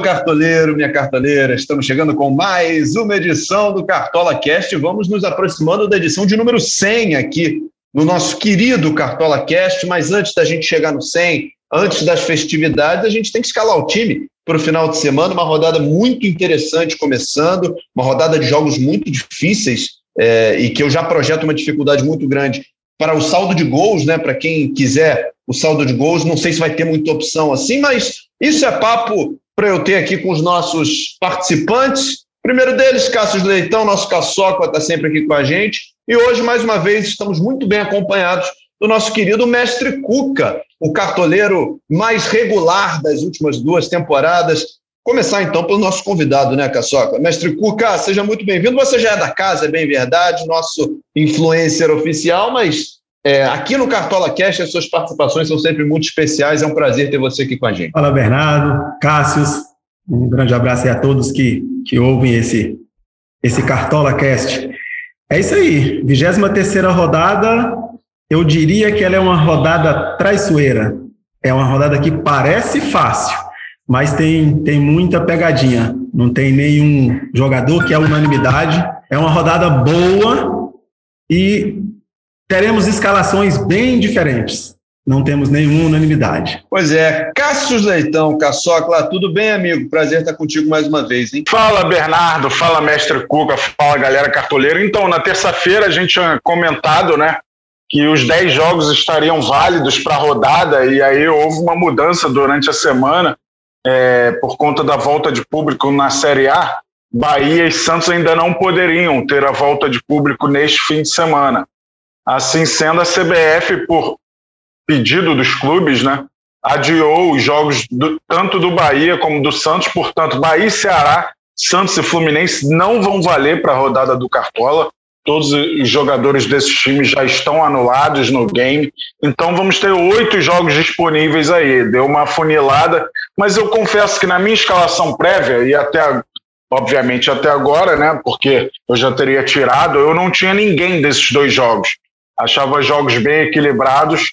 Cartoleiro, minha cartoleira. Estamos chegando com mais uma edição do Cartola Cast. Vamos nos aproximando da edição de número 100 aqui no nosso querido Cartola Cast. Mas antes da gente chegar no 100, antes das festividades, a gente tem que escalar o time para o final de semana. Uma rodada muito interessante começando, uma rodada de jogos muito difíceis é, e que eu já projeto uma dificuldade muito grande para o saldo de gols, né? Para quem quiser o saldo de gols, não sei se vai ter muita opção assim, mas isso é papo para eu ter aqui com os nossos participantes. Primeiro deles, Cássio Leitão, nosso caçoca, está sempre aqui com a gente. E hoje, mais uma vez, estamos muito bem acompanhados do nosso querido mestre Cuca, o cartoleiro mais regular das últimas duas temporadas. Começar então pelo nosso convidado, né, Caçoca? Mestre Cuca, seja muito bem-vindo. Você já é da casa, é bem verdade, nosso influencer oficial, mas é, aqui no Cartola Cash, as suas participações são sempre muito especiais. É um prazer ter você aqui com a gente. Fala, Bernardo, Cássius. Um grande abraço a todos que, que ouvem esse, esse Cartola Cast. É isso aí, 23 rodada. Eu diria que ela é uma rodada traiçoeira. É uma rodada que parece fácil, mas tem, tem muita pegadinha. Não tem nenhum jogador que é unanimidade. É uma rodada boa e teremos escalações bem diferentes. Não temos nenhuma unanimidade. Pois é. Cássio Leitão, Caçocla, tudo bem, amigo? Prazer estar contigo mais uma vez, hein? Fala, Bernardo. Fala, mestre Cuca. Fala, galera cartoleira. Então, na terça-feira a gente tinha comentado, né, que os 10 jogos estariam válidos para a rodada e aí houve uma mudança durante a semana é, por conta da volta de público na Série A. Bahia e Santos ainda não poderiam ter a volta de público neste fim de semana. Assim sendo, a CBF, por pedido dos clubes, né, adiou os jogos do, tanto do Bahia como do Santos. Portanto, Bahia e Ceará, Santos e Fluminense não vão valer para a rodada do Cartola. Todos os jogadores desses times já estão anulados no game. Então vamos ter oito jogos disponíveis aí. Deu uma funilada, mas eu confesso que na minha escalação prévia, e até obviamente até agora, né? Porque eu já teria tirado, eu não tinha ninguém desses dois jogos. Achava jogos bem equilibrados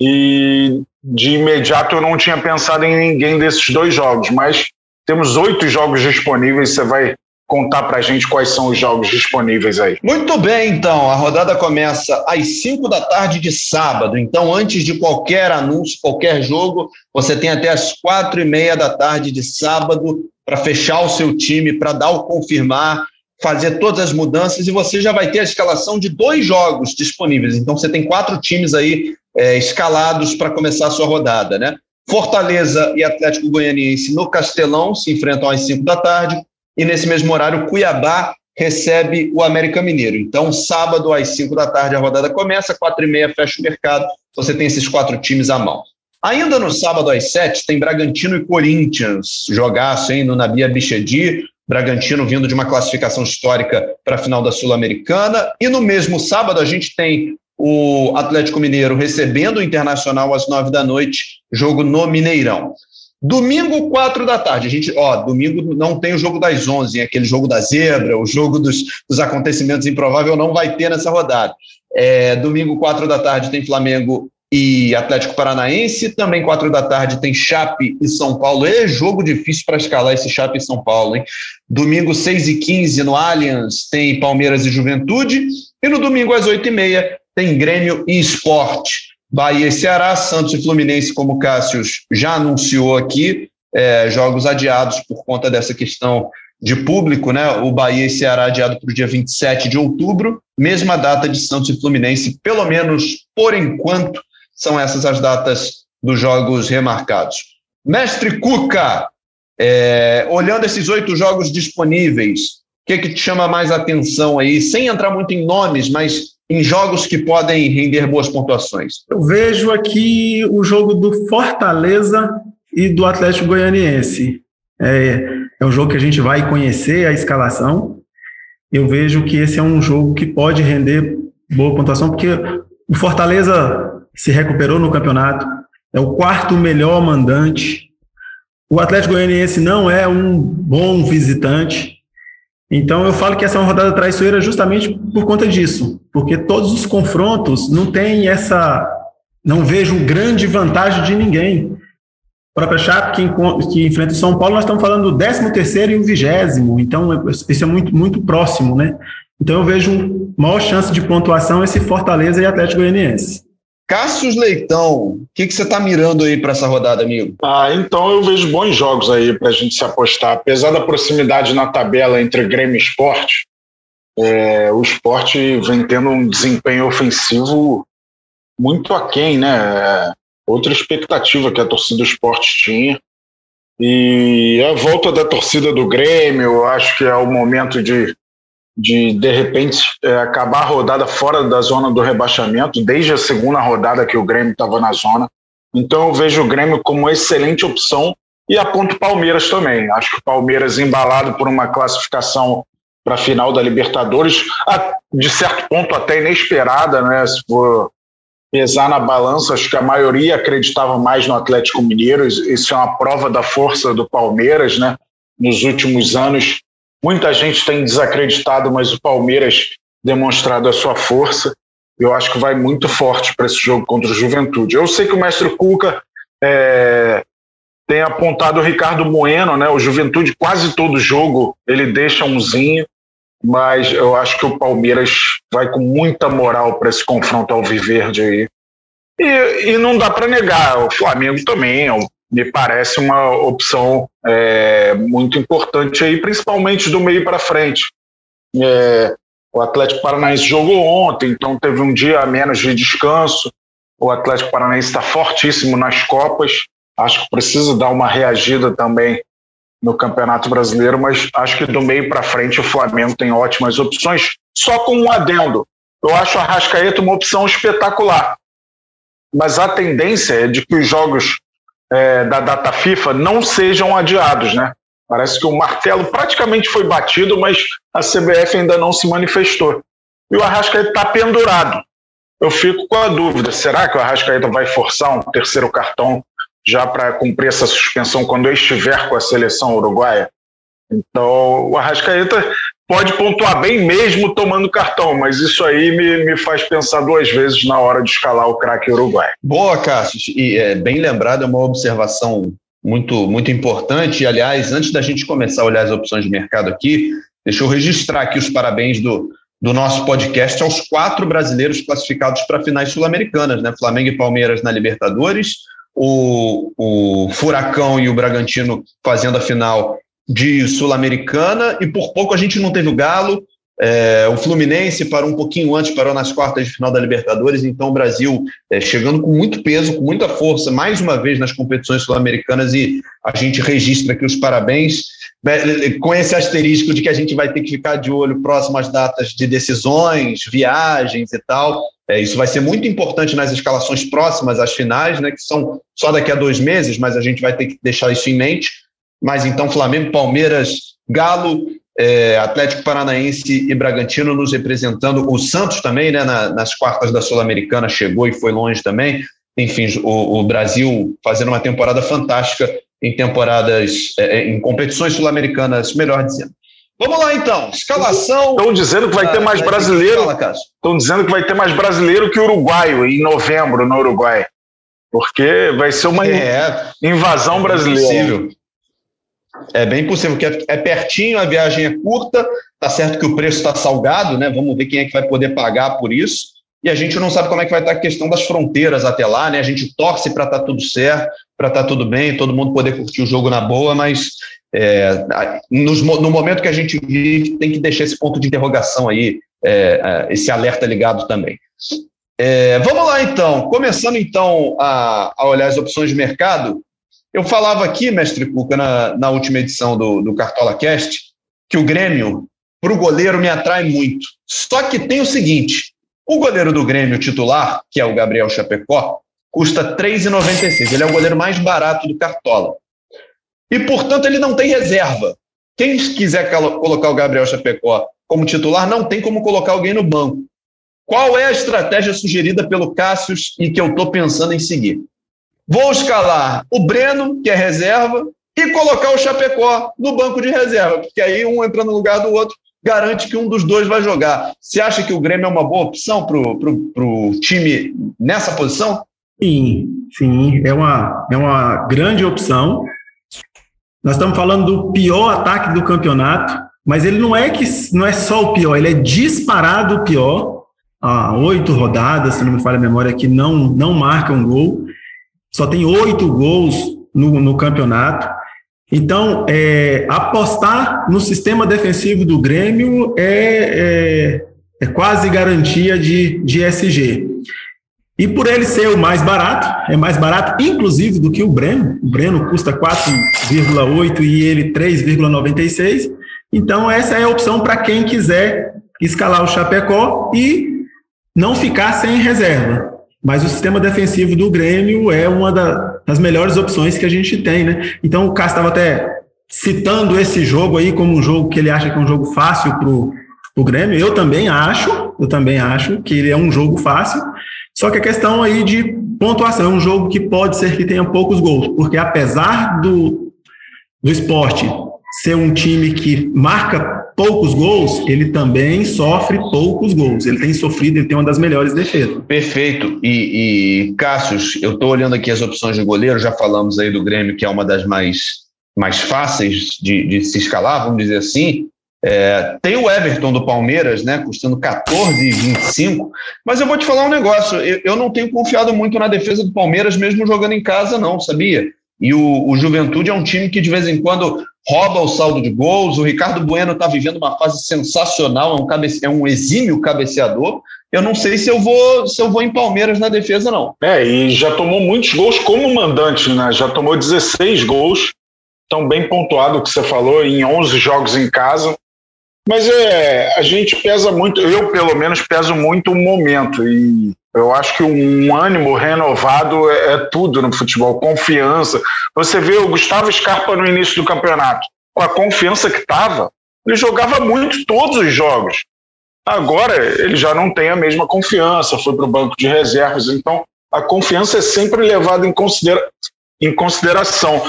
e de imediato eu não tinha pensado em ninguém desses dois jogos, mas temos oito jogos disponíveis. Você vai contar para a gente quais são os jogos disponíveis aí. Muito bem, então. A rodada começa às 5 da tarde de sábado. Então, antes de qualquer anúncio, qualquer jogo, você tem até as quatro e meia da tarde de sábado para fechar o seu time, para dar o confirmar fazer todas as mudanças e você já vai ter a escalação de dois jogos disponíveis. Então você tem quatro times aí é, escalados para começar a sua rodada, né? Fortaleza e Atlético Goianiense no Castelão se enfrentam às 5 da tarde e nesse mesmo horário Cuiabá recebe o América Mineiro. Então, sábado às 5 da tarde a rodada começa, quatro e meia fecha o mercado, você tem esses quatro times à mão. Ainda no sábado às 7 tem Bragantino e Corinthians, jogaço hein, no Nabia Bichedi, Bragantino vindo de uma classificação histórica para a final da Sul-Americana. E no mesmo sábado a gente tem o Atlético Mineiro recebendo o Internacional às nove da noite, jogo no Mineirão. Domingo, quatro da tarde. A gente, ó, domingo não tem o jogo das onze, aquele jogo da zebra, o jogo dos, dos acontecimentos improváveis não vai ter nessa rodada. É, domingo, quatro da tarde, tem Flamengo e Atlético Paranaense. Também, quatro da tarde, tem Chape e São Paulo. É jogo difícil para escalar esse Chape e São Paulo, hein? Domingo, 6 e 15 no Allianz, tem Palmeiras e Juventude. E no domingo, às 8 e meia, tem Grêmio e Esporte. Bahia e Ceará, Santos e Fluminense, como o Cássio já anunciou aqui, é, jogos adiados por conta dessa questão de público, né? O Bahia e Ceará adiado para o dia 27 de outubro, mesma data de Santos e Fluminense, pelo menos por enquanto, são essas as datas dos jogos remarcados. Mestre Cuca, é, olhando esses oito jogos disponíveis, o que, que te chama mais atenção aí, sem entrar muito em nomes, mas em jogos que podem render boas pontuações? Eu vejo aqui o jogo do Fortaleza e do Atlético Goianiense. É, é um jogo que a gente vai conhecer a escalação. Eu vejo que esse é um jogo que pode render boa pontuação, porque o Fortaleza se recuperou no campeonato, é o quarto melhor mandante. O Atlético Goianiense não é um bom visitante. Então eu falo que essa é uma rodada traiçoeira justamente por conta disso, porque todos os confrontos não tem essa, não vejo grande vantagem de ninguém. própria Chape que, que, enfrenta o São Paulo, nós estamos falando do 13 terceiro e o vigésimo, então isso é muito, muito próximo, né? Então eu vejo maior chance de pontuação esse Fortaleza e Atlético Goianiense. Cássio Leitão, o que, que você está mirando aí para essa rodada, amigo? Ah, então eu vejo bons jogos aí para a gente se apostar. Apesar da proximidade na tabela entre Grêmio e Esporte, é, o esporte vem tendo um desempenho ofensivo muito aquém, né? É, outra expectativa que a torcida do esporte tinha. E a volta da torcida do Grêmio, eu acho que é o momento de de de repente é, acabar a rodada fora da zona do rebaixamento, desde a segunda rodada que o Grêmio estava na zona. Então eu vejo o Grêmio como uma excelente opção e aponto o Palmeiras também. Acho que o Palmeiras embalado por uma classificação para a final da Libertadores, de certo ponto até inesperada, né? Se for pesar na balança, acho que a maioria acreditava mais no Atlético Mineiro. Isso é uma prova da força do Palmeiras, né? Nos últimos anos, Muita gente tem desacreditado, mas o Palmeiras demonstrado a sua força. Eu acho que vai muito forte para esse jogo contra o Juventude. Eu sei que o mestre Cuca é, tem apontado o Ricardo Bueno, né? O Juventude quase todo jogo ele deixa umzinho, mas eu acho que o Palmeiras vai com muita moral para esse confronto ao Viverde aí. E, e não dá para negar, o Flamengo também é um me parece uma opção é, muito importante aí, principalmente do meio para frente. É, o Atlético Paranaense jogou ontem, então teve um dia a menos de descanso. O Atlético Paranaense está fortíssimo nas Copas. Acho que precisa dar uma reagida também no Campeonato Brasileiro, mas acho que do meio para frente o Flamengo tem ótimas opções. Só com um adendo. Eu acho a Rascaeta uma opção espetacular. Mas a tendência é de que os jogos é, da data FIFA não sejam adiados, né? Parece que o martelo praticamente foi batido, mas a CBF ainda não se manifestou. E o Arrascaeta está pendurado. Eu fico com a dúvida: será que o Arrascaeta vai forçar um terceiro cartão já para cumprir essa suspensão quando eu estiver com a seleção uruguaia? Então, o Arrascaeta pode pontuar bem mesmo tomando cartão, mas isso aí me, me faz pensar duas vezes na hora de escalar o craque uruguai. Boa, Cássio. E é, bem lembrado, é uma observação muito, muito importante. E, aliás, antes da gente começar a olhar as opções de mercado aqui, deixa eu registrar aqui os parabéns do, do nosso podcast aos quatro brasileiros classificados para finais sul-americanas, né? Flamengo e Palmeiras na Libertadores, o, o Furacão e o Bragantino fazendo a final de Sul-Americana e por pouco a gente não teve o Galo. É, o Fluminense parou um pouquinho antes, parou nas quartas de final da Libertadores, então o Brasil é, chegando com muito peso, com muita força, mais uma vez nas competições sul-americanas e a gente registra aqui os parabéns, né, com esse asterisco de que a gente vai ter que ficar de olho próximo às datas de decisões, viagens e tal. É, isso vai ser muito importante nas escalações próximas às finais, né, que são só daqui a dois meses, mas a gente vai ter que deixar isso em mente. Mas então Flamengo, Palmeiras, Galo, é, Atlético Paranaense e Bragantino nos representando. O Santos também, né, na, nas quartas da Sul-Americana, chegou e foi longe também. Enfim, o, o, Brasil fazendo uma temporada fantástica em temporadas, é, é em competições sul-americanas, melhor dizendo. Vamos lá então, escalação. Estão dizendo que vai ter mais brasileiro. Estão dizendo que vai ter mais brasileiro que uruguaio em novembro no Uruguai. Porque vai ser uma é, invasão brasileira. É bem possível, que é, é pertinho, a viagem é curta, tá certo que o preço está salgado, né? Vamos ver quem é que vai poder pagar por isso. E a gente não sabe como é que vai estar a questão das fronteiras até lá, né? A gente torce para estar tá tudo certo, para estar tá tudo bem, todo mundo poder curtir o jogo na boa, mas é, nos, no momento que a gente vive, tem que deixar esse ponto de interrogação aí, é, é esse alerta ligado também. É, vamos lá então, começando então a, a olhar as opções de mercado, eu falava aqui, mestre Cuca, na, na última edição do, do Cartola Cast, que o Grêmio, para o goleiro, me atrai muito. Só que tem o seguinte: o goleiro do Grêmio titular, que é o Gabriel Chapecó, custa R$ 3,96. Ele é o goleiro mais barato do Cartola. E, portanto, ele não tem reserva. Quem quiser colocar o Gabriel Chapecó como titular, não tem como colocar alguém no banco. Qual é a estratégia sugerida pelo Cássius e que eu estou pensando em seguir? Vou escalar o Breno, que é reserva, e colocar o Chapecó no banco de reserva, porque aí um entrando no lugar do outro garante que um dos dois vai jogar. Você acha que o Grêmio é uma boa opção para o time nessa posição? Sim, sim, é uma, é uma grande opção. Nós estamos falando do pior ataque do campeonato, mas ele não é que não é só o pior, ele é disparado o pior. Há oito rodadas, se não me falha a memória, que não, não marca um gol. Só tem oito gols no, no campeonato. Então, é, apostar no sistema defensivo do Grêmio é, é, é quase garantia de, de SG. E por ele ser o mais barato, é mais barato inclusive do que o Breno, o Breno custa 4,8 e ele 3,96. Então essa é a opção para quem quiser escalar o Chapecó e não ficar sem reserva. Mas o sistema defensivo do Grêmio é uma das melhores opções que a gente tem, né? Então o Cássio estava até citando esse jogo aí como um jogo que ele acha que é um jogo fácil para o Grêmio. Eu também acho, eu também acho que ele é um jogo fácil. Só que a questão aí de pontuação, é um jogo que pode ser que tenha poucos gols, porque apesar do, do esporte ser um time que marca poucos gols, ele também sofre poucos gols. Ele tem sofrido, ele tem uma das melhores defesas. Perfeito. E, e eu estou olhando aqui as opções de goleiro, já falamos aí do Grêmio, que é uma das mais, mais fáceis de, de se escalar, vamos dizer assim. É, tem o Everton do Palmeiras, né, custando 14,25, mas eu vou te falar um negócio, eu, eu, não tenho confiado muito na defesa do Palmeiras, mesmo jogando em casa, não, sabia? E o, o Juventude é um time que de vez em quando rouba o saldo de gols, o Ricardo Bueno está vivendo uma fase sensacional, é um, cabece, é um exímio cabeceador, eu não sei se eu vou se eu vou em Palmeiras na defesa, não. É, e já tomou muitos gols como mandante, né? Já tomou 16 gols, tão bem pontuado que você falou, em 11 jogos em casa. Mas é, a gente pesa muito, eu pelo menos peso muito o momento e eu acho que um ânimo renovado é, é tudo no futebol, confiança. Você vê o Gustavo Scarpa no início do campeonato, com a confiança que estava, ele jogava muito todos os jogos. Agora ele já não tem a mesma confiança, foi para o banco de reservas, então a confiança é sempre levada em, considera em consideração.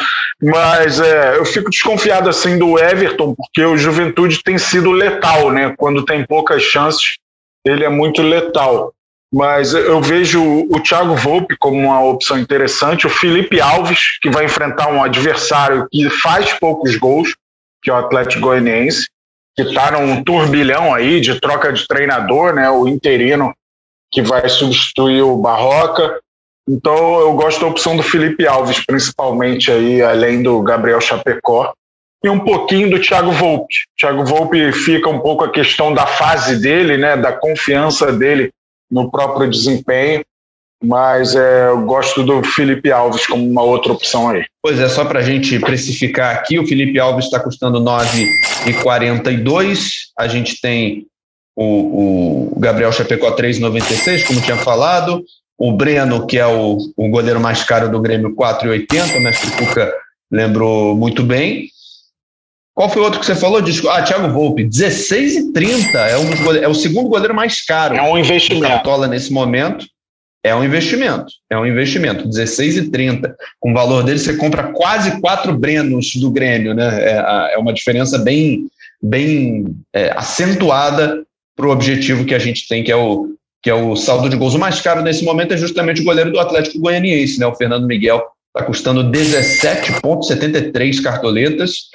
Mas é, eu fico desconfiado assim do Everton, porque o Juventude tem sido letal, né? Quando tem poucas chances, ele é muito letal. Mas eu vejo o Thiago Volpe como uma opção interessante, o Felipe Alves, que vai enfrentar um adversário que faz poucos gols, que é o Atlético Goianiense, que está num turbilhão aí de troca de treinador, né? O interino que vai substituir o Barroca. Então eu gosto da opção do Felipe Alves, principalmente aí, além do Gabriel Chapecó, e um pouquinho do Thiago Volpe. Thiago Volpe fica um pouco a questão da fase dele, né, da confiança dele no próprio desempenho, mas é, eu gosto do Felipe Alves como uma outra opção aí. Pois é, só para a gente precificar aqui, o Felipe Alves está custando 9,42, a gente tem o, o Gabriel Chapecó 3,96, como tinha falado, o Breno, que é o, o goleiro mais caro do Grêmio, 4,80. O mestre Cuca lembrou muito bem. Qual foi o outro que você falou? Ah, Thiago Volpe, 16,30. É, um é o segundo goleiro mais caro. É um investimento. Cartola nesse momento. É um investimento. É um investimento. 16,30. Com o valor dele, você compra quase quatro Brenos do Grêmio, né? É, é uma diferença bem, bem é, acentuada para o objetivo que a gente tem, que é o que é o saldo de gols. O mais caro nesse momento é justamente o goleiro do Atlético Goianiense, né? O Fernando Miguel está custando 17,73 cartoletas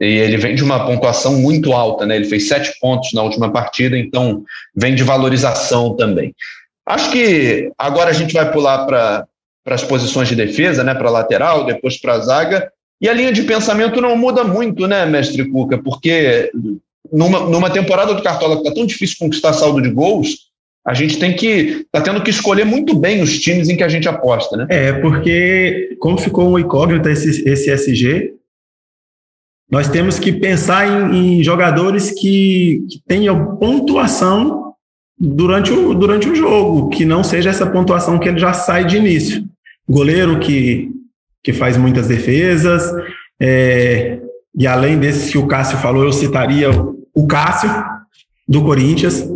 e ele vem de uma pontuação muito alta, né? Ele fez sete pontos na última partida, então vem de valorização também. Acho que agora a gente vai pular para as posições de defesa, né? Para lateral, depois para a zaga. E a linha de pensamento não muda muito, né, mestre Cuca? Porque numa, numa temporada do Cartola que está tão difícil conquistar saldo de gols, a gente tem que tá tendo que escolher muito bem os times em que a gente aposta, né? É, porque como ficou um incógnito esse, esse SG, nós temos que pensar em, em jogadores que, que, tenham pontuação durante o, durante o jogo, que não seja essa pontuação que ele já sai de início. Goleiro que, que faz muitas defesas, é, e além desse que o Cássio falou, eu citaria o Cássio, do Corinthians,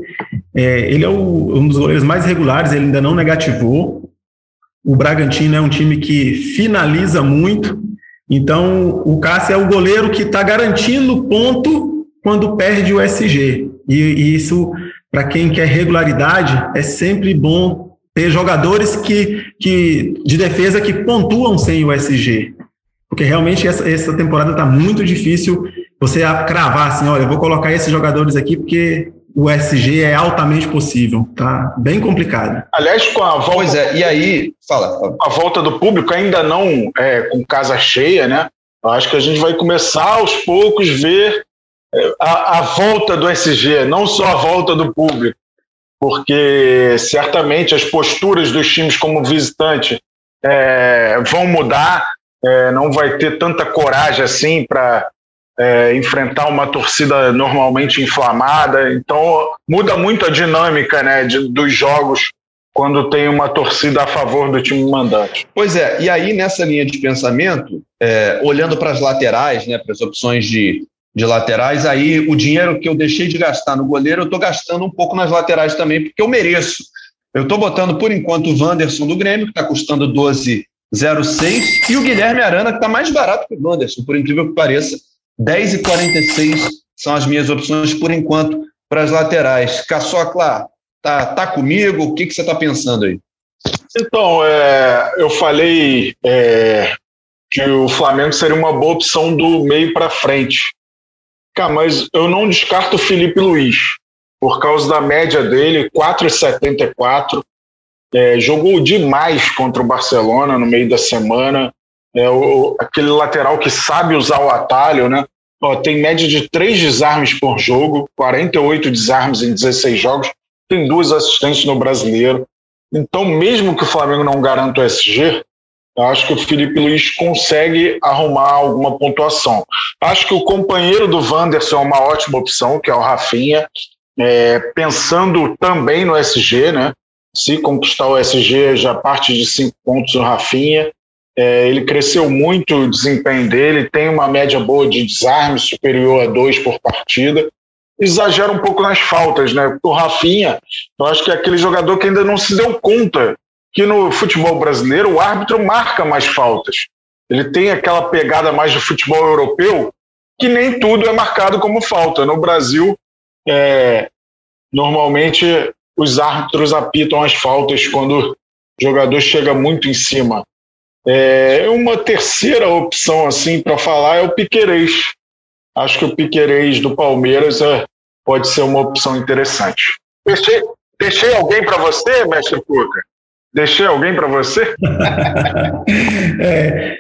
é, ele é o, um dos goleiros mais regulares, ele ainda não negativou. O Bragantino é um time que finaliza muito, então o Cássio é o goleiro que está garantindo ponto quando perde o SG. E, e isso, para quem quer regularidade, é sempre bom ter jogadores que, que de defesa que pontuam sem o SG. Porque realmente essa, essa temporada está muito difícil você cravar assim, olha, eu vou colocar esses jogadores aqui porque o SG é altamente possível, tá? Bem complicado. Aliás, com a volta. Pois é, e aí, fala. A volta do público ainda não é, com casa cheia, né? Eu acho que a gente vai começar aos poucos ver é, a, a volta do SG, não só a volta do público, porque certamente as posturas dos times como visitante é, vão mudar, é, não vai ter tanta coragem assim para é, enfrentar uma torcida normalmente inflamada. Então muda muito a dinâmica né, de, dos jogos quando tem uma torcida a favor do time mandante. Pois é, e aí nessa linha de pensamento, é, olhando para as laterais, né, para as opções de, de laterais, aí o dinheiro que eu deixei de gastar no goleiro, eu estou gastando um pouco nas laterais também, porque eu mereço. Eu estou botando, por enquanto, o Wanderson do Grêmio, que está custando 12,06, e o Guilherme Arana, que está mais barato que o Wanderson, por incrível que pareça, 10,46 são as minhas opções, por enquanto, para as laterais. Caçocla, tá, tá comigo? O que, que você está pensando aí? Então, é, eu falei é, que o Flamengo seria uma boa opção do meio para frente. Cara, mas eu não descarto o Felipe Luiz, por causa da média dele, 4,74. É, jogou demais contra o Barcelona no meio da semana. É o, aquele lateral que sabe usar o atalho, né? Ó, tem média de três desarmes por jogo, 48 desarmes em 16 jogos tem duas assistências no brasileiro. Então, mesmo que o Flamengo não garanta o SG, acho que o Felipe Luiz consegue arrumar alguma pontuação. Acho que o companheiro do Wanderson é uma ótima opção, que é o Rafinha, é, pensando também no SG, né? Se conquistar o SG, já parte de cinco pontos no Rafinha. É, ele cresceu muito o desempenho dele, tem uma média boa de desarme, superior a dois por partida exagera um pouco nas faltas, né? O Rafinha, eu acho que é aquele jogador que ainda não se deu conta que no futebol brasileiro o árbitro marca mais faltas. Ele tem aquela pegada mais do futebol europeu que nem tudo é marcado como falta. No Brasil, é, normalmente os árbitros apitam as faltas quando o jogador chega muito em cima. É, uma terceira opção assim para falar é o Piquerez acho que o Piquerez do Palmeiras é, pode ser uma opção interessante. Deixei, deixei alguém para você, mestre Cuca? Deixei alguém para você? é,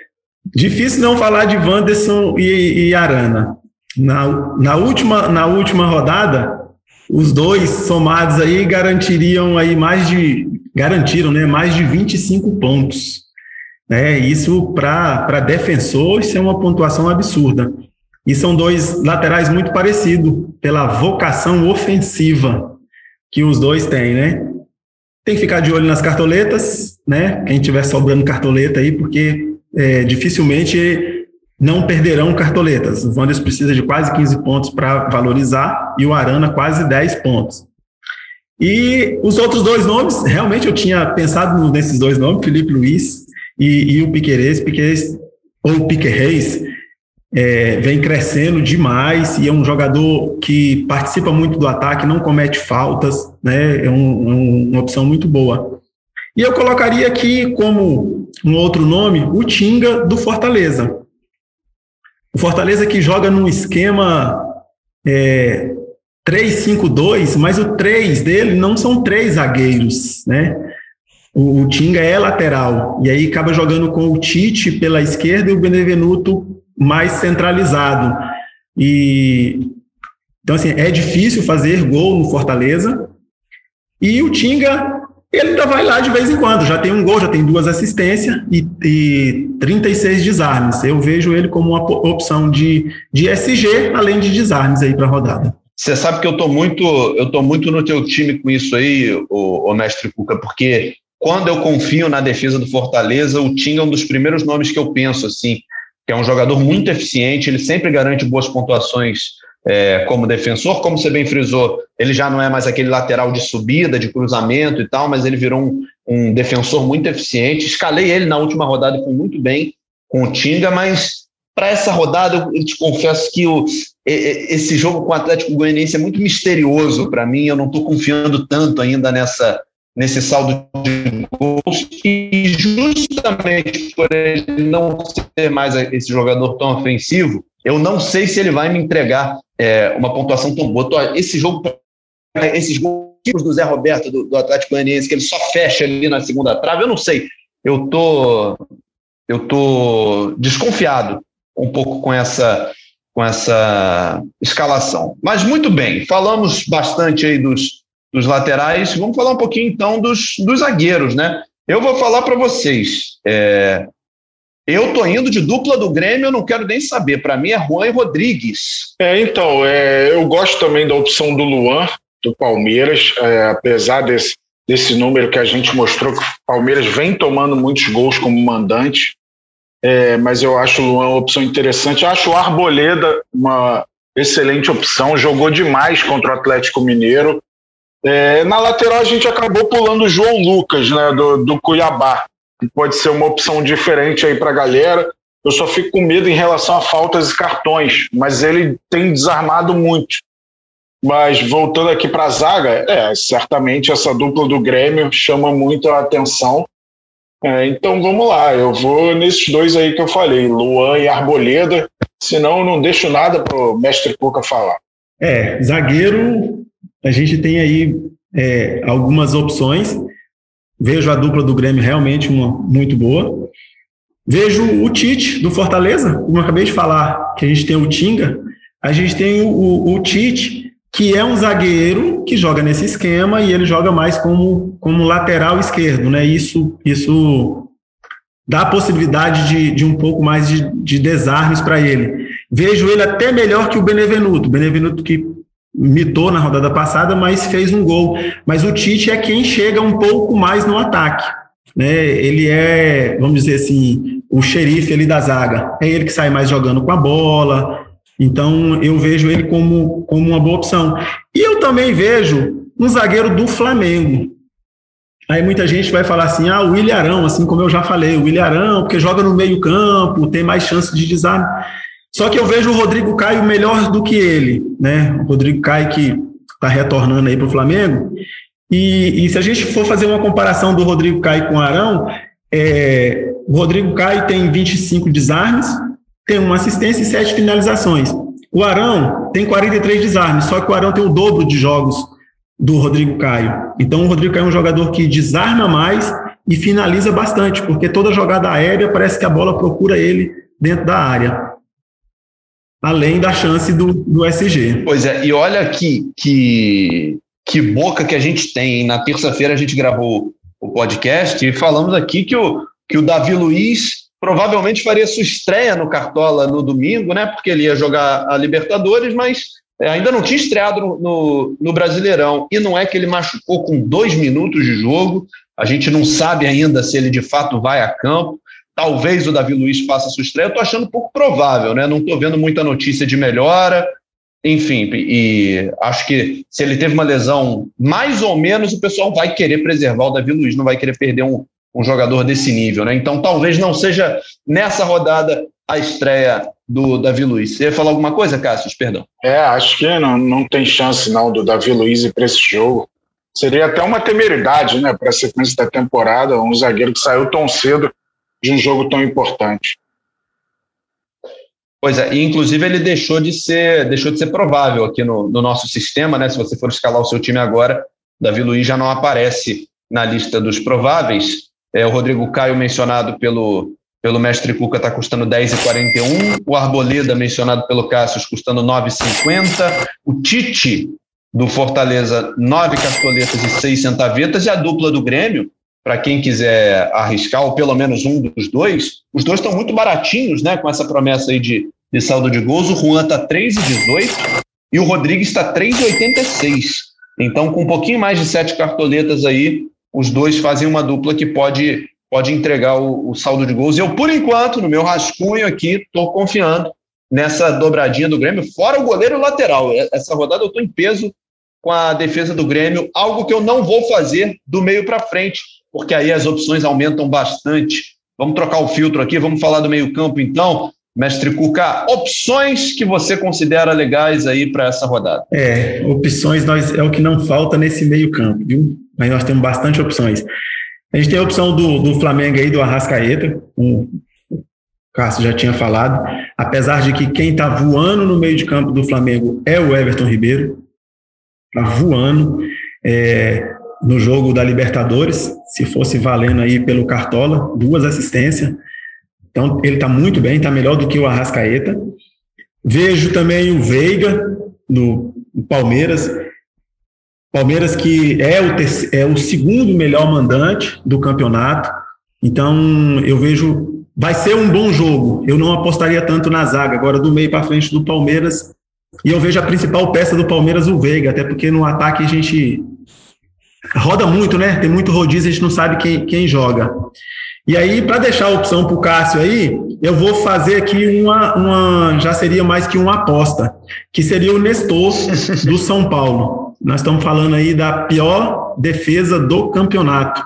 difícil não falar de Wanderson e, e Arana. Na, na, última, na última rodada, os dois somados aí garantiriam aí mais de garantiram, né, mais de 25 pontos. É, isso para defensor, isso é uma pontuação absurda. E são dois laterais muito parecidos pela vocação ofensiva que os dois têm, né? Tem que ficar de olho nas cartoletas, né? Quem tiver sobrando cartoleta aí, porque é, dificilmente não perderão cartoletas. O Wanderers precisa de quase 15 pontos para valorizar e o Arana quase 10 pontos. E os outros dois nomes, realmente eu tinha pensado nesses dois nomes, Felipe Luiz e, e o Piquerez, ou Piquerez, é, vem crescendo demais e é um jogador que participa muito do ataque, não comete faltas, né? É um, um, uma opção muito boa. E eu colocaria aqui como um outro nome o Tinga do Fortaleza. O Fortaleza que joga num esquema é, 3-5-2, mas o 3 dele não são três zagueiros, né? O, o Tinga é lateral, e aí acaba jogando com o Tite pela esquerda e o Benevenuto mais centralizado. E então assim, é difícil fazer gol no Fortaleza. E o Tinga, ele ainda vai lá de vez em quando, já tem um gol, já tem duas assistências e, e 36 desarmes. Eu vejo ele como uma opção de, de SG, além de desarmes aí para a rodada. Você sabe que eu estou muito, eu tô muito no teu time com isso aí, o, o mestre Cuca, porque quando eu confio na defesa do Fortaleza, o Tinga é um dos primeiros nomes que eu penso assim que é um jogador muito eficiente, ele sempre garante boas pontuações é, como defensor, como você bem frisou, ele já não é mais aquele lateral de subida, de cruzamento e tal, mas ele virou um, um defensor muito eficiente. Escalei ele na última rodada e foi muito bem com o Tinga, mas para essa rodada eu te confesso que o, esse jogo com o Atlético Goianiense é muito misterioso para mim, eu não estou confiando tanto ainda nessa, nesse saldo de gols e justamente por ele não ser mais esse jogador tão ofensivo, eu não sei se ele vai me entregar é, uma pontuação tão boa. Esse jogo, esses gols do Zé Roberto do, do Atlético Goianiense, que ele só fecha ali na segunda trave, eu não sei. Eu tô, eu tô desconfiado um pouco com essa com essa escalação. Mas muito bem, falamos bastante aí dos, dos laterais, vamos falar um pouquinho então dos, dos zagueiros, né? Eu vou falar para vocês. É, eu tô indo de dupla do Grêmio, eu não quero nem saber. Para mim é Juan e Rodrigues. É, então, é, eu gosto também da opção do Luan, do Palmeiras, é, apesar desse, desse número que a gente mostrou que o Palmeiras vem tomando muitos gols como mandante. É, mas eu acho o Luan uma opção interessante. Eu acho o Arboleda uma excelente opção, jogou demais contra o Atlético Mineiro. É, na lateral a gente acabou pulando o João Lucas, né, do, do Cuiabá. Pode ser uma opção diferente aí para a galera. Eu só fico com medo em relação a faltas e cartões, mas ele tem desarmado muito. Mas voltando aqui para a zaga, é, certamente essa dupla do Grêmio chama muito a atenção. É, então vamos lá, eu vou nesses dois aí que eu falei, Luan e Arboleda, senão eu não deixo nada para o mestre Cuca falar. É, zagueiro, a gente tem aí é, algumas opções. Vejo a dupla do Grêmio realmente uma muito boa. Vejo o Tite do Fortaleza, como eu acabei de falar, que a gente tem o Tinga, a gente tem o, o, o Tite, que é um zagueiro que joga nesse esquema e ele joga mais como, como lateral esquerdo, né? Isso, isso dá a possibilidade de, de um pouco mais de, de desarmes para ele. Vejo ele até melhor que o Benevenuto. Benevenuto que mitou na rodada passada, mas fez um gol. Mas o Tite é quem chega um pouco mais no ataque. Né? Ele é, vamos dizer assim, o xerife ali da zaga. É ele que sai mais jogando com a bola. Então, eu vejo ele como, como uma boa opção. E eu também vejo um zagueiro do Flamengo. Aí muita gente vai falar assim, ah, o Ilharão, assim como eu já falei, o Ilharão, porque joga no meio campo, tem mais chance de desarme. Só que eu vejo o Rodrigo Caio melhor do que ele, né? O Rodrigo Caio que está retornando aí para o Flamengo. E, e, se a gente for fazer uma comparação do Rodrigo Caio com o Arão, é, o Rodrigo Caio tem 25 desarmes, tem uma assistência e sete finalizações. O Arão tem 43 desarmes, só que o Arão tem o dobro de jogos do Rodrigo Caio. Então, o Rodrigo Caio é um jogador que desarma mais e finaliza bastante, porque toda jogada aérea parece que a bola procura ele dentro da área além da chance do, do SG. Pois é, e olha que, que, que boca que a gente tem. Na terça-feira a gente gravou o podcast e falamos aqui que o, que o Davi Luiz provavelmente faria sua estreia no Cartola no domingo, né? Porque ele ia jogar a Libertadores, mas é, ainda não tinha estreado no, no, no, Brasileirão. E não é que ele machucou com dois minutos de jogo. A gente não sabe ainda se ele de fato vai a campo. Talvez o Davi Luiz faça sua estreia. Eu estou achando pouco provável, né? Não estou vendo muita notícia de melhora. Enfim, e acho que se ele teve uma lesão, mais ou menos o pessoal vai querer preservar o Davi Luiz, não vai querer perder um, um jogador desse nível, né? Então talvez não seja nessa rodada a estreia do Davi Luiz. Você ia falar alguma coisa, Cássio? Perdão. É, acho que não, não tem chance não do Davi Luiz para esse jogo. Seria até uma temeridade, né, para a sequência da temporada, um zagueiro que saiu tão cedo de um jogo tão importante. Pois é, e inclusive ele deixou de ser, deixou de ser provável aqui no, no nosso sistema, né? Se você for escalar o seu time agora, Davi Luiz já não aparece na lista dos prováveis. É, o Rodrigo Caio, mencionado pelo, pelo mestre Cuca, está custando 10,41. O Arboleda, mencionado pelo Cássio, custando 9,50. O Tite, do Fortaleza, 9 cartoletas e 6 centavetas. E a dupla do Grêmio, para quem quiser arriscar, ou pelo menos um dos dois, os dois estão muito baratinhos, né? Com essa promessa aí de, de saldo de gols. O Juan está 3,18 e o Rodrigues está 3,86. Então, com um pouquinho mais de sete cartoletas aí, os dois fazem uma dupla que pode, pode entregar o, o saldo de gols. Eu, por enquanto, no meu rascunho aqui, estou confiando nessa dobradinha do Grêmio, fora o goleiro lateral. Essa rodada eu estou em peso com a defesa do Grêmio, algo que eu não vou fazer do meio para frente porque aí as opções aumentam bastante. Vamos trocar o filtro aqui, vamos falar do meio-campo então. Mestre Cuca, opções que você considera legais aí para essa rodada? É, opções nós, é o que não falta nesse meio-campo, viu? mas nós temos bastante opções. A gente tem a opção do, do Flamengo aí, do Arrascaeta, o Cássio já tinha falado, apesar de que quem está voando no meio de campo do Flamengo é o Everton Ribeiro, está voando é, no jogo da Libertadores, se fosse valendo aí pelo Cartola, duas assistências, então ele está muito bem, está melhor do que o Arrascaeta. Vejo também o Veiga, no Palmeiras, Palmeiras que é o, é o segundo melhor mandante do campeonato. Então, eu vejo. Vai ser um bom jogo. Eu não apostaria tanto na zaga, agora do meio para frente do Palmeiras. E eu vejo a principal peça do Palmeiras, o Veiga, até porque no ataque a gente roda muito, né? Tem muito rodízio, a gente não sabe quem, quem joga. E aí, para deixar a opção para o Cássio aí, eu vou fazer aqui uma, uma, já seria mais que uma aposta, que seria o Nestor do São Paulo. Nós estamos falando aí da pior defesa do campeonato,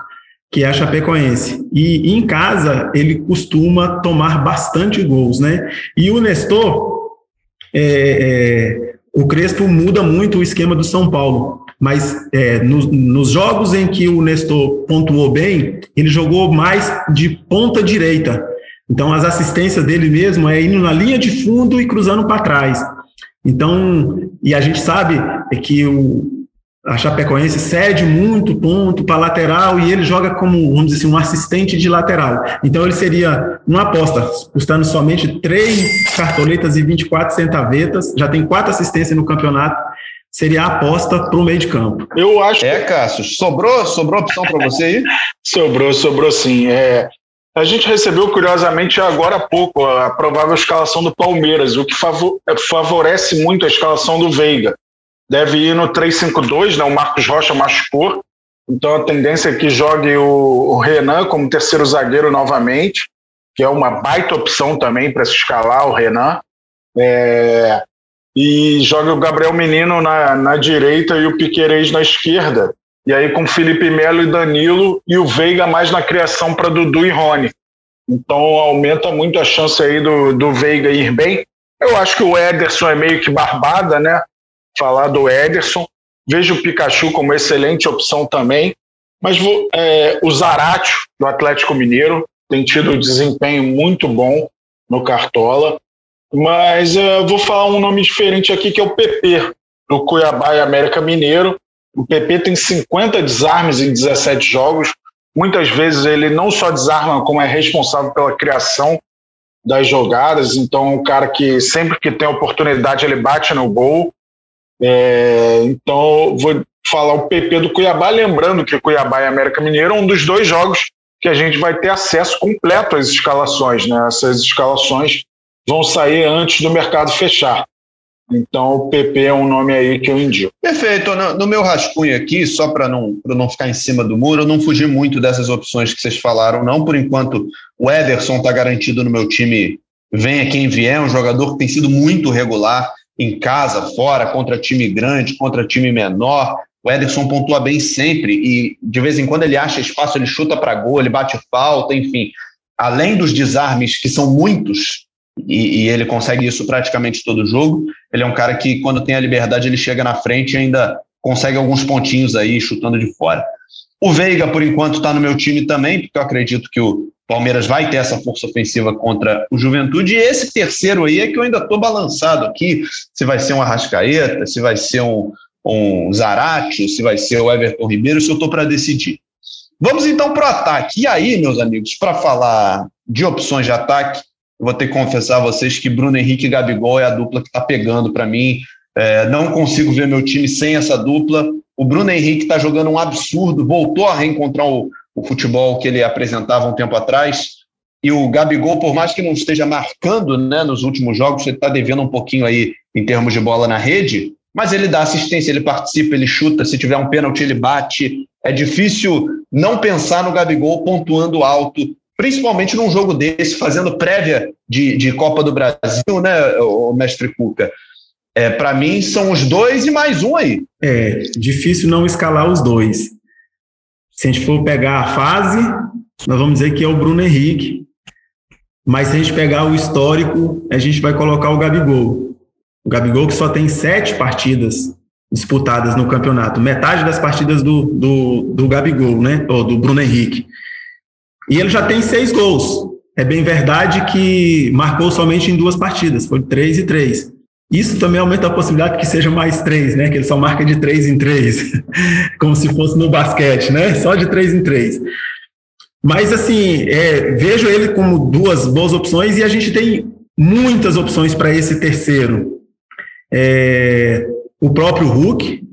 que é a Chapecoense. E em casa, ele costuma tomar bastante gols, né? E o Nestor, é, é, o Crespo muda muito o esquema do São Paulo mas é, nos, nos, jogos em que o Nestor pontuou bem, ele jogou mais de ponta direita. Então, as assistências dele mesmo é indo na linha de fundo e cruzando para trás. Então, e a gente sabe que o, a Chapecoense cede muito ponto para lateral e ele joga como, vamos dizer assim, um assistente de lateral. Então, ele seria uma aposta, custando somente três cartoletas e 24 centavetas, já tem quatro assistências no campeonato seria a aposta para o meio de campo. Eu acho. É, Cássio, sobrou, sobrou opção para você aí? sobrou, sobrou sim. É, a gente recebeu, curiosamente, agora há pouco, a provável escalação do Palmeiras, o que favorece muito a escalação do Veiga. Deve ir no 3-5-2, né? o Marcos Rocha machucou, então a tendência é que jogue o Renan como terceiro zagueiro novamente, que é uma baita opção também para se escalar o Renan. É, e joga o Gabriel Menino na, na direita e o Piquerez na esquerda. E aí com Felipe Melo e Danilo e o Veiga mais na criação para Dudu e Rony. Então aumenta muito a chance aí do, do Veiga ir bem. Eu acho que o Ederson é meio que barbada, né? Falar do Ederson. Vejo o Pikachu como excelente opção também. Mas é, o Zaratio, do Atlético Mineiro, tem tido um desempenho muito bom no Cartola. Mas eu uh, vou falar um nome diferente aqui, que é o PP, do Cuiabá e América Mineiro. O PP tem 50 desarmes em 17 jogos. Muitas vezes ele não só desarma, como é responsável pela criação das jogadas. Então, é um cara que sempre que tem oportunidade ele bate no gol. É, então, vou falar o PP do Cuiabá, lembrando que Cuiabá e América Mineiro é um dos dois jogos que a gente vai ter acesso completo às escalações. Né? Essas escalações vão sair antes do mercado fechar. Então, o PP é um nome aí que eu indico. Perfeito. No, meu rascunho aqui, só para não, não ficar em cima do muro, eu não fugi muito dessas opções que vocês falaram, não. Por enquanto, o Ederson está garantido no meu time. Venha quem vier, um jogador que tem sido muito regular em casa, fora, contra time grande, contra time menor. O Ederson pontua bem sempre e de vez em quando ele acha espaço, ele chuta para gol, ele bate falta, enfim. Além dos desarmes, que são muitos, e, e, ele consegue isso praticamente todo jogo. Ele é um cara que, quando tem a liberdade, ele chega na frente e ainda consegue alguns pontinhos aí, chutando de fora. O Veiga, por enquanto, está no meu time também, porque eu acredito que o Palmeiras vai ter essa força ofensiva contra o Juventude. E esse terceiro aí é que eu ainda estou balançado aqui, se vai ser um Arrascaeta, se vai ser um, um Zarate, se vai ser o Everton Ribeiro, se eu estou para decidir. Vamos então para o ataque. E aí, meus amigos, para falar de opções de ataque, vou ter que confessar a vocês que Bruno Henrique e Gabigol é a dupla que está pegando para mim. É, não consigo ver meu time sem essa dupla. O Bruno Henrique está jogando um absurdo, voltou a reencontrar o, o futebol que ele apresentava um tempo atrás. E o Gabigol, por mais que não esteja marcando né, nos últimos jogos, ele está devendo um pouquinho aí em termos de bola na rede, mas ele dá assistência, ele participa, ele chuta, se tiver um pênalti, ele bate. É difícil não pensar no Gabigol pontuando alto principalmente num jogo desse, fazendo prévia de, de Copa do Brasil, né, o mestre Cuca? É, Para mim, são os dois e mais um aí. É difícil não escalar os dois. Se a gente for pegar a fase, nós vamos dizer que é o Bruno Henrique. Mas se a gente pegar o histórico, a gente vai colocar o Gabigol. O Gabigol que só tem sete partidas disputadas no campeonato, metade das partidas do, do, do Gabigol, né? Ou do Bruno Henrique. E ele já tem seis gols. É bem verdade que marcou somente em duas partidas, foi três e três. Isso também aumenta a possibilidade que seja mais três, né? Que ele só marca de três em três, como se fosse no basquete, né? Só de três em três. Mas, assim, é, vejo ele como duas boas opções e a gente tem muitas opções para esse terceiro. É, o próprio Hulk,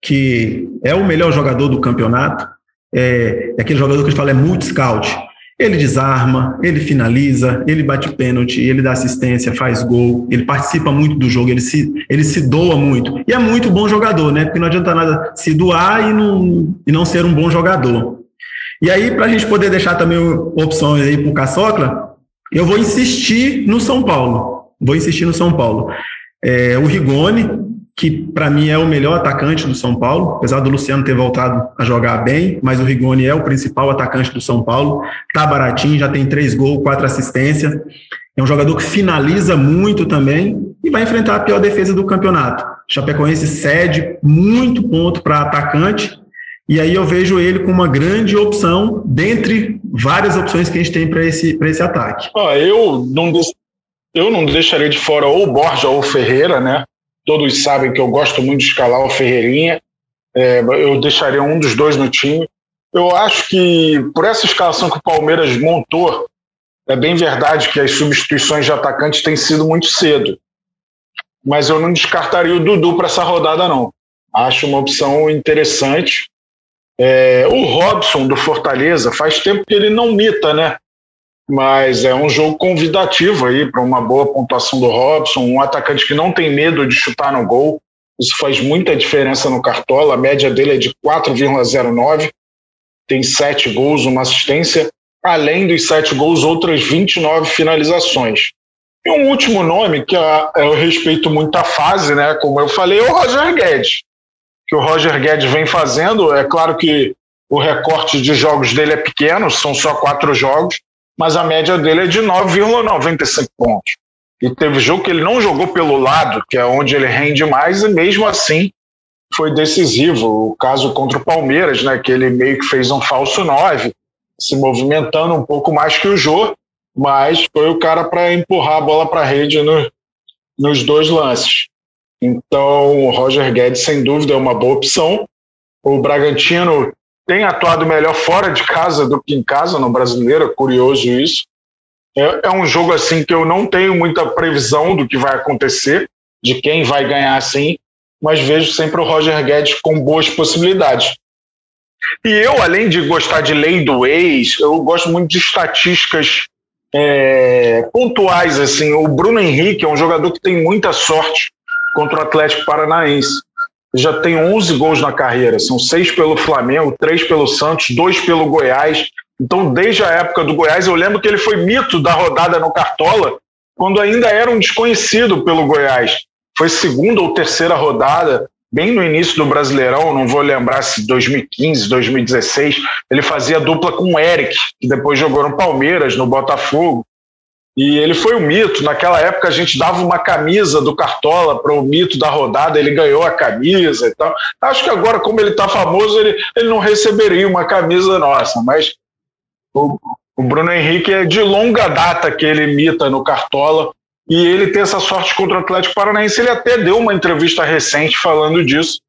que é o melhor jogador do campeonato, é, é aquele jogador que a gente fala é multi-scout. Ele desarma, ele finaliza, ele bate pênalti, ele dá assistência, faz gol, ele participa muito do jogo, ele se, ele se doa muito. E é muito bom jogador, né? Porque não adianta nada se doar e não, e não ser um bom jogador. E aí, para a gente poder deixar também opções aí para o Caçocla, eu vou insistir no São Paulo. Vou insistir no São Paulo. É, o Rigoni, que para mim é o melhor atacante do São Paulo, apesar do Luciano ter voltado a jogar bem, mas o Rigoni é o principal atacante do São Paulo, tá baratinho, já tem três gols, quatro assistências, é um jogador que finaliza muito também e vai enfrentar a pior defesa do campeonato. Chapecoense cede muito ponto para atacante e aí eu vejo ele como uma grande opção dentre várias opções que a gente tem para esse, esse ataque. Ah, eu, não, eu não deixaria de fora ou o Borja ou o Ferreira, né? Todos sabem que eu gosto muito de escalar o Ferreirinha. É, eu deixaria um dos dois no time. Eu acho que por essa escalação que o Palmeiras montou, é bem verdade que as substituições de atacantes têm sido muito cedo. Mas eu não descartaria o Dudu para essa rodada, não. Acho uma opção interessante. É, o Robson do Fortaleza, faz tempo que ele não mita, né? Mas é um jogo convidativo aí para uma boa pontuação do Robson, um atacante que não tem medo de chutar no gol. Isso faz muita diferença no Cartola. A média dele é de 4,09. Tem sete gols, uma assistência. Além dos sete gols, outras 29 finalizações. E um último nome que eu respeito muito a fase, né? Como eu falei, é o Roger Guedes que o Roger Guedes vem fazendo. É claro que o recorte de jogos dele é pequeno, são só quatro jogos, mas a média dele é de 9,95 pontos. E teve jogo que ele não jogou pelo lado, que é onde ele rende mais, e mesmo assim foi decisivo. O caso contra o Palmeiras, né, que ele meio que fez um falso 9, se movimentando um pouco mais que o Jô, mas foi o cara para empurrar a bola para a rede no, nos dois lances. Então, o Roger Guedes, sem dúvida, é uma boa opção. O Bragantino tem atuado melhor fora de casa do que em casa no brasileiro, é curioso isso. É, é, um jogo assim que eu não tenho muita previsão do que vai acontecer, de quem vai ganhar assim, mas vejo sempre o Roger Guedes com boas possibilidades. E eu, além de gostar de lei do ex, eu gosto muito de estatísticas é, pontuais. assim. O Bruno Henrique é um jogador que tem muita sorte contra o Atlético Paranaense. Já tem 11 gols na carreira, são seis pelo Flamengo, três pelo Santos, dois pelo Goiás. Então, desde a época do Goiás, eu lembro que ele foi mito da rodada no Cartola, quando ainda era um desconhecido pelo Goiás. Foi segunda ou terceira rodada, bem no início do Brasileirão, não vou lembrar se 2015, 2016, ele fazia dupla com o Eric, que depois jogou no Palmeiras, no Botafogo. E ele foi o mito. Naquela época a gente dava uma camisa do Cartola para o mito da rodada, ele ganhou a camisa e tal. Acho que agora, como ele está famoso, ele, ele não receberia uma camisa nossa, mas o, o Bruno Henrique é de longa data que ele imita no Cartola e ele tem essa sorte contra o Atlético Paranaense. Ele até deu uma entrevista recente falando disso.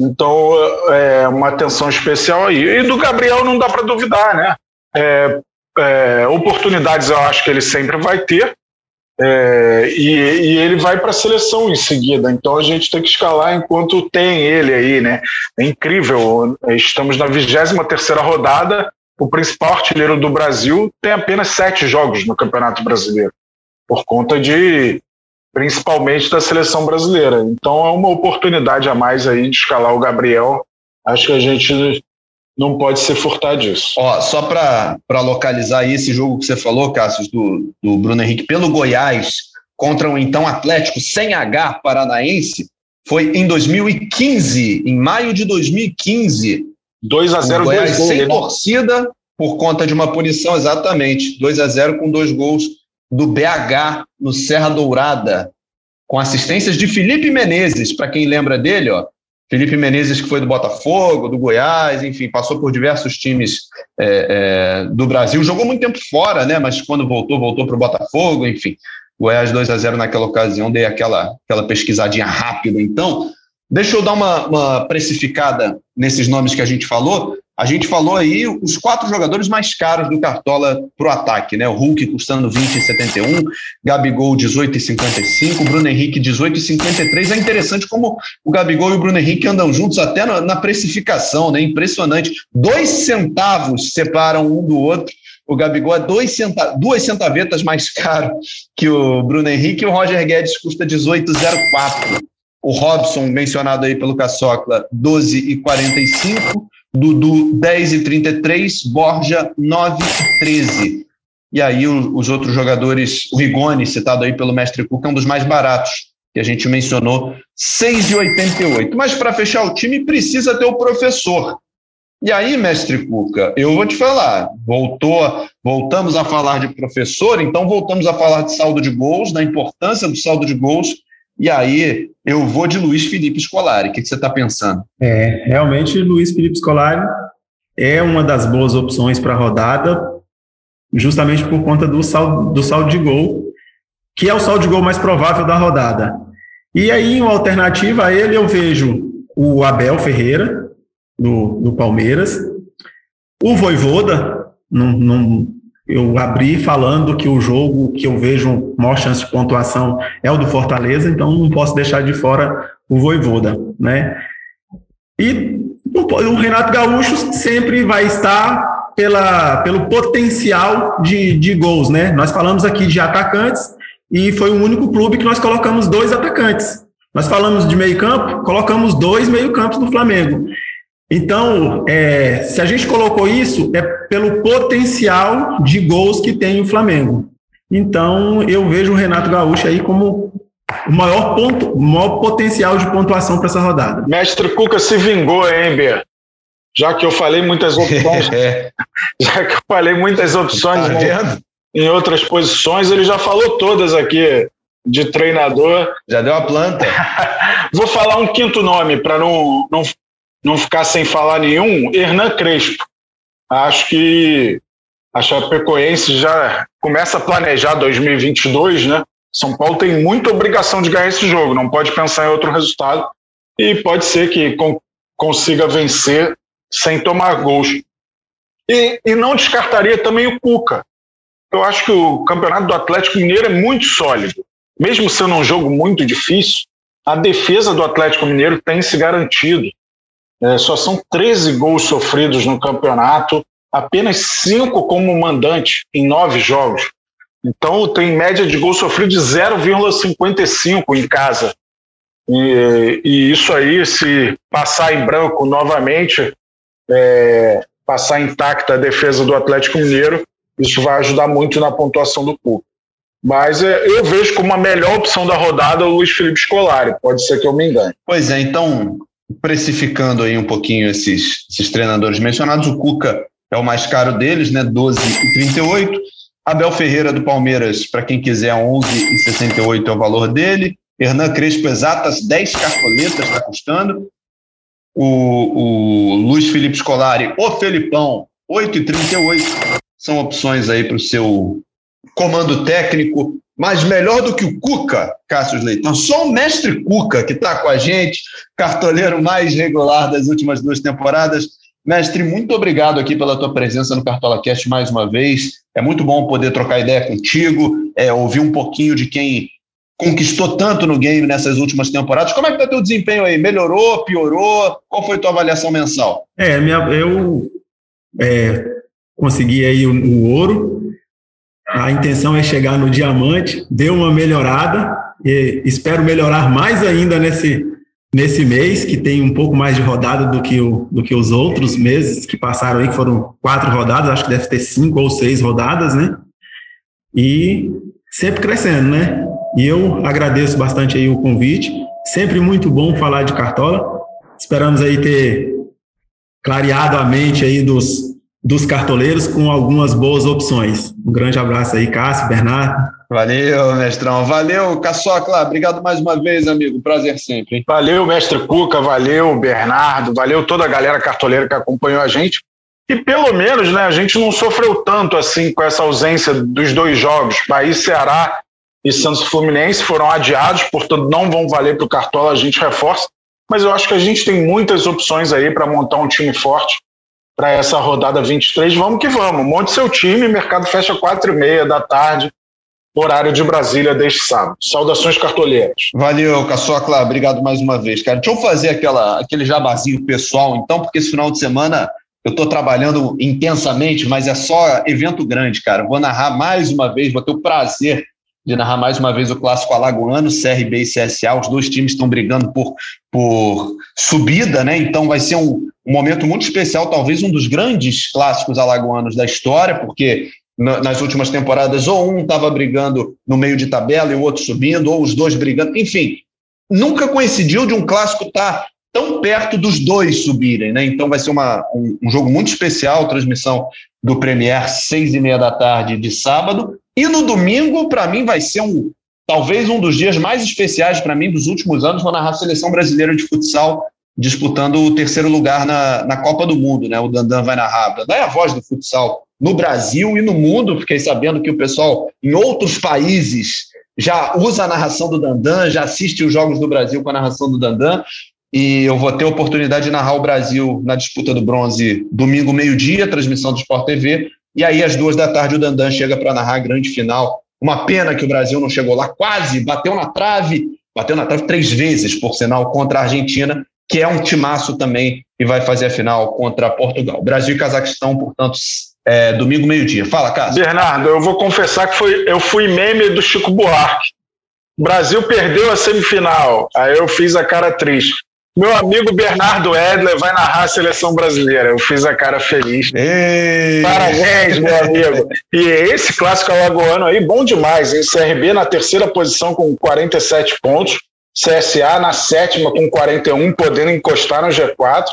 Então, é uma atenção especial aí. E do Gabriel não dá para duvidar, né? É, é, oportunidades eu acho que ele sempre vai ter, é, e, e, ele vai para a seleção em seguida. Então a gente tem que escalar enquanto tem ele aí, né? É incrível. Estamos na 23 terceira rodada. O principal artilheiro do Brasil tem apenas sete jogos no Campeonato Brasileiro, por conta de principalmente da seleção brasileira. Então é uma oportunidade a mais aí de escalar o Gabriel. Acho que a gente não pode ser furtar disso. Ó, só para localizar aí esse jogo que você falou, Cássio, do, do Bruno Henrique pelo Goiás contra o então Atlético sem H paranaense, foi em 2015, em maio de 2015. 2 a 0 Goiás gols, sem né? torcida por conta de uma punição, exatamente. 2 a 0 com dois gols do BH no Serra Dourada, com assistências de Felipe Menezes, para quem lembra dele, ó. Felipe Menezes, que foi do Botafogo, do Goiás, enfim, passou por diversos times é, é, do Brasil, jogou muito tempo fora, né? Mas quando voltou, voltou para o Botafogo, enfim. Goiás 2 a 0 naquela ocasião, dei aquela, aquela pesquisadinha rápida. Então, deixa eu dar uma, uma precificada nesses nomes que a gente falou. A gente falou aí os quatro jogadores mais caros do Cartola para o ataque, né? O Hulk custando 20,71, Gabigol 18,55, Bruno Henrique 18,53. É interessante como o Gabigol e o Bruno Henrique andam juntos até na, precificação, né? Impressionante. Dois centavos separam um do outro. O Gabigol é dois centa duas centavetas mais caro que o Bruno Henrique e o Roger Guedes custa 18,04. O Robson, mencionado aí pelo Caçocla, 12,45. Dudu 10 e 33, Borja 9 e 13. E aí os outros jogadores, o Rigoni, citado aí pelo mestre Cuca, é um dos mais baratos, que a gente mencionou, 6,88. Mas para fechar o time precisa ter o professor. E aí, mestre Cuca, eu vou te falar, voltou, voltamos a falar de professor, então voltamos a falar de saldo de gols, da importância do saldo de gols, e aí eu vou de Luiz Felipe Scolari. O que, que você está pensando? É, realmente Luiz Felipe Scolari é uma das boas opções para a rodada, justamente por conta do saldo, do saldo de gol, que é o saldo de gol mais provável da rodada. E aí, uma alternativa a ele, eu vejo o Abel Ferreira, do, do Palmeiras, o Voivoda, não, não, eu abri falando que o jogo que eu vejo maior chance de pontuação é o do Fortaleza, então não posso deixar de fora o Voivoda, né? E o Renato Gaúcho sempre vai estar pela, pelo potencial de, de gols, né? Nós falamos aqui de atacantes e foi o único clube que nós colocamos dois atacantes. Nós falamos de meio campo, colocamos dois meio campos no Flamengo. Então, é, se a gente colocou isso, é pelo potencial de gols que tem o Flamengo. Então, eu vejo o Renato Gaúcho aí como o maior ponto, o maior potencial de pontuação para essa rodada. Mestre Cuca se vingou, hein, Ber? Já que eu falei muitas opções, é. já que eu falei muitas opções tá em outras posições, ele já falou todas aqui de treinador. Já deu a planta. Vou falar um quinto nome para não, não não ficar sem falar nenhum, Hernan Crespo. Acho que a Chapecoense já começa a planejar 2022, né? São Paulo tem muita obrigação de ganhar esse jogo, não pode pensar em outro resultado e pode ser que consiga vencer sem tomar gols. E, e não descartaria também o Cuca. Eu acho que o campeonato do Atlético Mineiro é muito sólido. Mesmo sendo um jogo muito difícil, a defesa do Atlético Mineiro tem se garantido. É, só são 13 gols sofridos no campeonato, apenas 5 como mandante em 9 jogos. Então tem média de gol sofrido de 0,55 em casa. E, e, isso aí, se passar em branco novamente, é, passar intacta a defesa do Atlético Mineiro, isso vai ajudar muito na pontuação do clube. Mas é, eu vejo como a melhor opção da rodada o Luiz Felipe Scolari. Pode ser que eu me engane. Pois é, então precificando aí um pouquinho esses, esses treinadores mencionados, o Cuca é o mais caro deles, né? 12,38. Abel Ferreira do Palmeiras, para quem quiser, 11,68 é o valor dele. Hernan Crespo, exatas 10 cartoletas está custando. O, o Luiz Felipe Scolari, o Felipão, 8,38. São opções aí para o seu comando técnico mas melhor do que o Cuca, Cássio Leitão. Só o mestre Cuca, que está com a gente, cartoleiro mais regular das últimas duas temporadas. Mestre, muito obrigado aqui pela tua presença no Cartola Cast mais uma vez. É muito bom poder trocar ideia contigo, é, ouvir um pouquinho de quem conquistou tanto no game nessas últimas temporadas. Como é que está teu desempenho aí? Melhorou, piorou? Qual foi tua avaliação mensal? É, minha, eu é, consegui aí o, o ouro, a intenção é chegar no diamante, deu uma melhorada, e espero melhorar mais ainda nesse, nesse mês, que tem um pouco mais de rodada do que, o, do que os outros meses que passaram aí, que foram quatro rodadas, acho que deve ter cinco ou seis rodadas, né? E sempre crescendo, né? E eu agradeço bastante aí o convite, sempre muito bom falar de Cartola. Esperamos aí ter clareado a mente aí dos, dos cartoleiros com algumas boas opções. Um grande abraço aí, Cássio, Bernardo. Valeu, mestrão. Valeu, Caçocla. Obrigado mais uma vez, amigo. Prazer sempre. Hein? Valeu, mestre Cuca. Valeu, Bernardo. Valeu toda a galera cartoleira que acompanhou a gente. E pelo menos, né, a gente não sofreu tanto assim com essa ausência dos dois jogos. Bahia Ceará e Santos Fluminense foram adiados, portanto não vão valer para o Cartola, a gente reforça. Mas eu acho que a gente tem muitas opções aí para montar um time forte para essa rodada 23. Vamos que vamos. Monte seu time, mercado fecha quatro e meia da tarde horário de Brasília deste sábado. Saudações cartoleiras. Valeu, Caçocla, obrigado mais uma vez, cara. Deixa eu fazer aquela, aquele jabazinho pessoal, então, porque esse final de semana eu estou trabalhando intensamente, mas é só evento grande, cara. Vou narrar mais uma vez, vou ter o prazer de narrar mais uma vez o clássico alagoano, CRB e CSA. Os dois times estão brigando por, por subida, né? Então vai ser um, um momento muito especial, talvez um dos grandes clássicos alagoanos da história, porque nas últimas temporadas, ou um estava brigando no meio de tabela e o outro subindo, ou os dois brigando, enfim, nunca coincidiu de um clássico estar tá tão perto dos dois subirem, né? Então vai ser uma, um, um jogo muito especial, transmissão do Premier, seis e meia da tarde de sábado, e no domingo, para mim, vai ser um talvez um dos dias mais especiais para mim dos últimos anos, vou narrar a seleção brasileira de futsal disputando o terceiro lugar na, na Copa do Mundo, né? O Dandan vai narrar. Dandan é a voz do futsal no Brasil e no mundo. Fiquei sabendo que o pessoal em outros países já usa a narração do Dandan, já assiste os Jogos do Brasil com a narração do Dandan. E eu vou ter a oportunidade de narrar o Brasil na disputa do bronze domingo, meio-dia, transmissão do Sport TV. E aí, às duas da tarde, o Dandan chega para narrar a grande final. Uma pena que o Brasil não chegou lá, quase bateu na trave, bateu na trave três vezes, por sinal, contra a Argentina, que é um timaço também e vai fazer a final contra Portugal. Brasil e Cazaquistão, portanto, é, domingo, meio-dia. Fala, Cássio. Bernardo, eu vou confessar que foi, eu fui meme do Chico Buarque. O Brasil perdeu a semifinal. Aí eu fiz a cara triste. Meu amigo Bernardo Edler vai narrar a seleção brasileira. Eu fiz a cara feliz. Ei. Parabéns, meu amigo. E esse clássico alagoano aí, bom demais. Hein? CRB na terceira posição com 47 pontos. CSA na sétima com 41, podendo encostar no G4.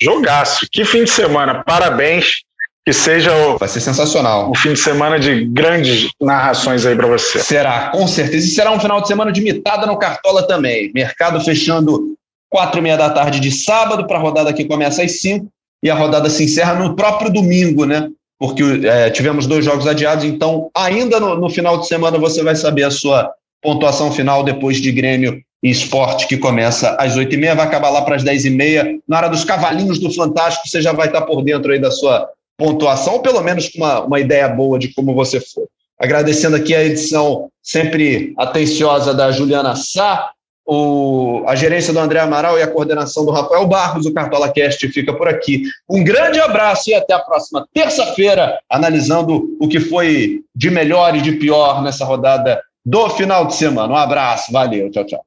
Jogaço. Que fim de semana. Parabéns que seja o. Vai ser sensacional. O fim de semana de grandes narrações aí para você. Será, com certeza. E será um final de semana de mitada no Cartola também. Mercado fechando quatro e meia da tarde de sábado, para a rodada que começa às cinco, e a rodada se encerra no próprio domingo, né? Porque é, tivemos dois jogos adiados, então ainda no, no final de semana você vai saber a sua pontuação final depois de Grêmio Esporte, que começa às oito e meia, vai acabar lá para as dez e meia. Na hora dos cavalinhos do Fantástico, você já vai estar por dentro aí da sua pontuação, ou pelo menos com uma, uma ideia boa de como você for. Agradecendo aqui a edição sempre atenciosa da Juliana Sá, o, a gerência do André Amaral e a coordenação do Rafael Barros. O Cartola Cast fica por aqui. Um grande abraço e até a próxima terça-feira, analisando o que foi de melhor e de pior nessa rodada do final de semana. Um abraço, valeu, tchau, tchau.